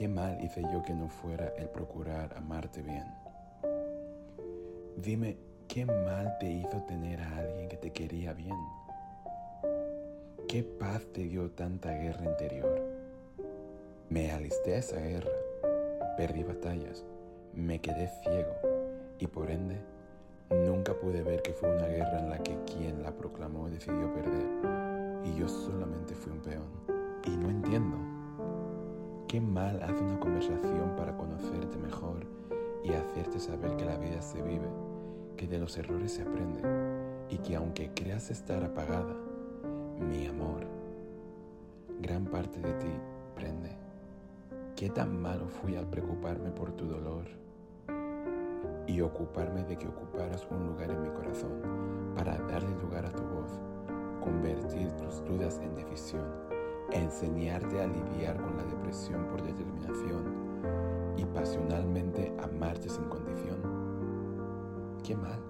¿Qué mal hice yo que no fuera el procurar amarte bien? Dime, ¿qué mal te hizo tener a alguien que te quería bien? ¿Qué paz te dio tanta guerra interior? Me alisté a esa guerra, perdí batallas, me quedé ciego y por ende nunca pude ver que fue una guerra en la que quien la proclamó decidió perder Qué mal hace una conversación para conocerte mejor y hacerte saber que la vida se vive, que de los errores se aprende y que aunque creas estar apagada, mi amor, gran parte de ti prende. ¿Qué tan malo fui al preocuparme por tu dolor y ocuparme de que ocuparas un lugar en mi corazón para darle lugar a tu voz, convertir tus dudas en decisión? Enseñarte a lidiar con la depresión por determinación y pasionalmente amarte sin condición. Qué mal,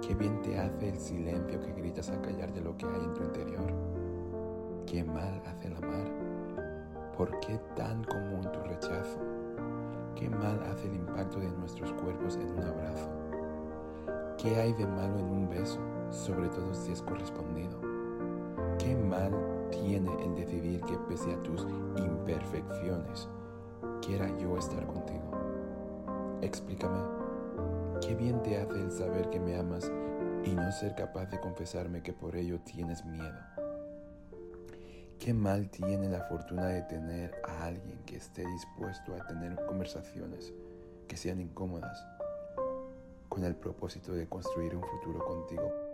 qué bien te hace el silencio que gritas a callar de lo que hay en tu interior. Qué mal hace el amar. ¿Por qué tan común tu rechazo? Qué mal hace el impacto de nuestros cuerpos en un abrazo. ¿Qué hay de malo en un beso, sobre todo si es correspondido? Qué mal tiene el decidir que pese a tus imperfecciones, quiera yo estar contigo. Explícame, ¿qué bien te hace el saber que me amas y no ser capaz de confesarme que por ello tienes miedo? ¿Qué mal tiene la fortuna de tener a alguien que esté dispuesto a tener conversaciones que sean incómodas con el propósito de construir un futuro contigo?